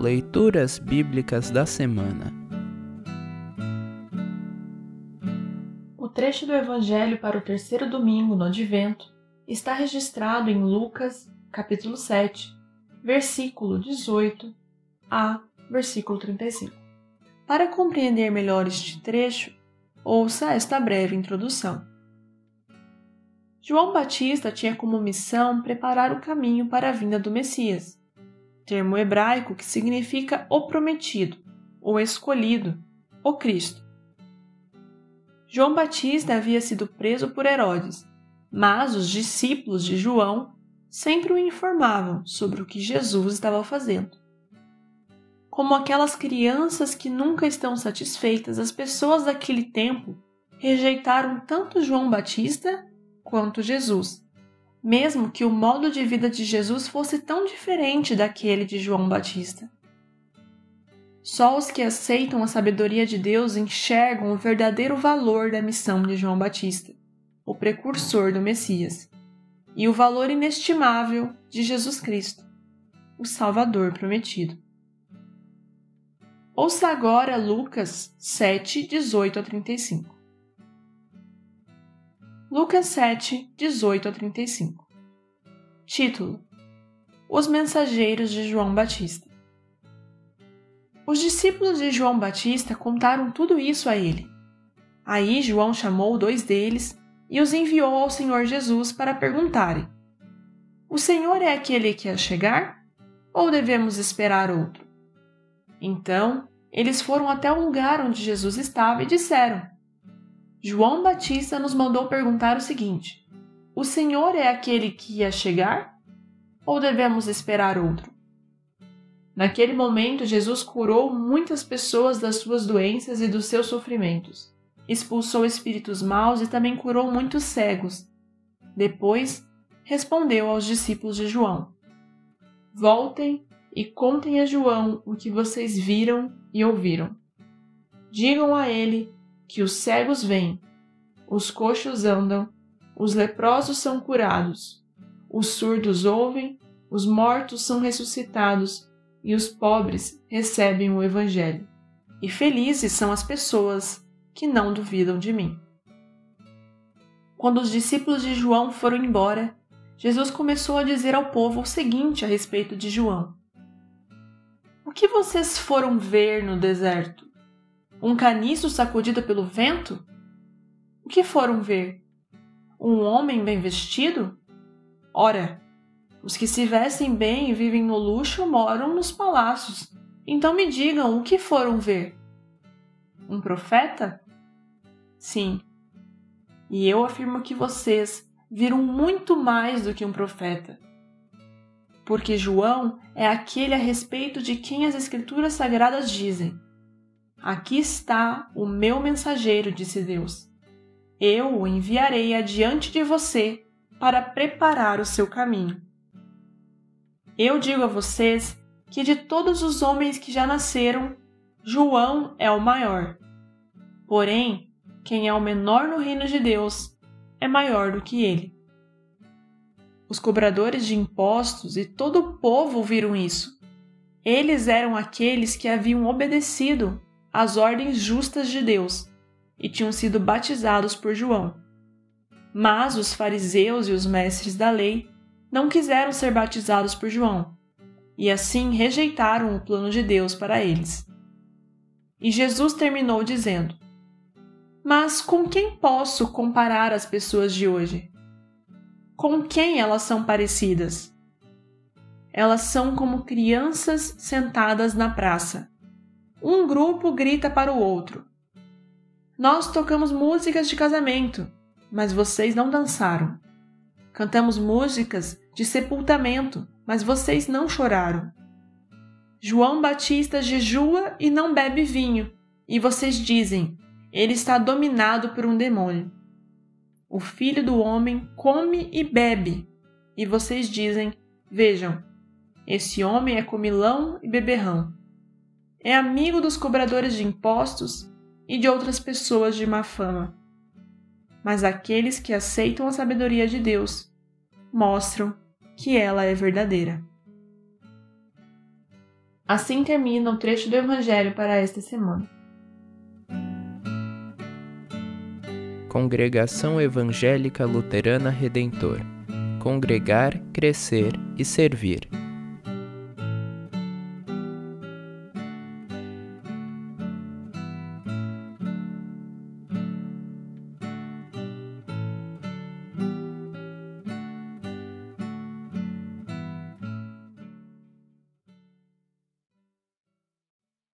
Leituras Bíblicas da Semana. O trecho do Evangelho para o terceiro domingo no Advento está registrado em Lucas, capítulo 7, versículo 18 a versículo 35. Para compreender melhor este trecho, ouça esta breve introdução. João Batista tinha como missão preparar o caminho para a vinda do Messias termo hebraico que significa o prometido, o escolhido, o Cristo. João Batista havia sido preso por Herodes, mas os discípulos de João sempre o informavam sobre o que Jesus estava fazendo. Como aquelas crianças que nunca estão satisfeitas, as pessoas daquele tempo rejeitaram tanto João Batista quanto Jesus mesmo que o modo de vida de Jesus fosse tão diferente daquele de João Batista. Só os que aceitam a sabedoria de Deus enxergam o verdadeiro valor da missão de João Batista, o precursor do Messias, e o valor inestimável de Jesus Cristo, o Salvador prometido. Ouça agora Lucas 7, 18 a 35. Lucas 7, 18 a 35. Título: Os Mensageiros de João Batista. Os discípulos de João Batista contaram tudo isso a ele. Aí João chamou dois deles e os enviou ao Senhor Jesus para perguntarem: O Senhor é aquele que ia chegar? Ou devemos esperar outro? Então, eles foram até o lugar onde Jesus estava e disseram: João Batista nos mandou perguntar o seguinte: O Senhor é aquele que ia chegar? Ou devemos esperar outro? Naquele momento, Jesus curou muitas pessoas das suas doenças e dos seus sofrimentos. Expulsou espíritos maus e também curou muitos cegos. Depois, respondeu aos discípulos de João: Voltem e contem a João o que vocês viram e ouviram. Digam a ele que os cegos vêm, os coxos andam, os leprosos são curados, os surdos ouvem, os mortos são ressuscitados e os pobres recebem o Evangelho. E felizes são as pessoas que não duvidam de mim. Quando os discípulos de João foram embora, Jesus começou a dizer ao povo o seguinte a respeito de João: O que vocês foram ver no deserto? Um caniço sacudido pelo vento? O que foram ver? Um homem bem vestido? Ora, os que se vestem bem e vivem no luxo moram nos palácios. Então me digam o que foram ver? Um profeta? Sim. E eu afirmo que vocês viram muito mais do que um profeta. Porque João é aquele a respeito de quem as Escrituras Sagradas dizem Aqui está o meu mensageiro, disse Deus. Eu o enviarei adiante de você para preparar o seu caminho. Eu digo a vocês que de todos os homens que já nasceram, João é o maior. Porém, quem é o menor no reino de Deus é maior do que ele. Os cobradores de impostos e todo o povo viram isso. Eles eram aqueles que haviam obedecido as ordens justas de Deus e tinham sido batizados por João. Mas os fariseus e os mestres da lei não quiseram ser batizados por João e assim rejeitaram o plano de Deus para eles. E Jesus terminou dizendo: Mas com quem posso comparar as pessoas de hoje? Com quem elas são parecidas? Elas são como crianças sentadas na praça um grupo grita para o outro. Nós tocamos músicas de casamento, mas vocês não dançaram. Cantamos músicas de sepultamento, mas vocês não choraram. João Batista jejua e não bebe vinho, e vocês dizem: ele está dominado por um demônio. O filho do homem come e bebe, e vocês dizem: vejam, esse homem é comilão e beberrão é amigo dos cobradores de impostos e de outras pessoas de má fama. Mas aqueles que aceitam a sabedoria de Deus mostram que ela é verdadeira. Assim termina o trecho do Evangelho para esta semana. Congregação Evangélica Luterana Redentor Congregar, Crescer e Servir.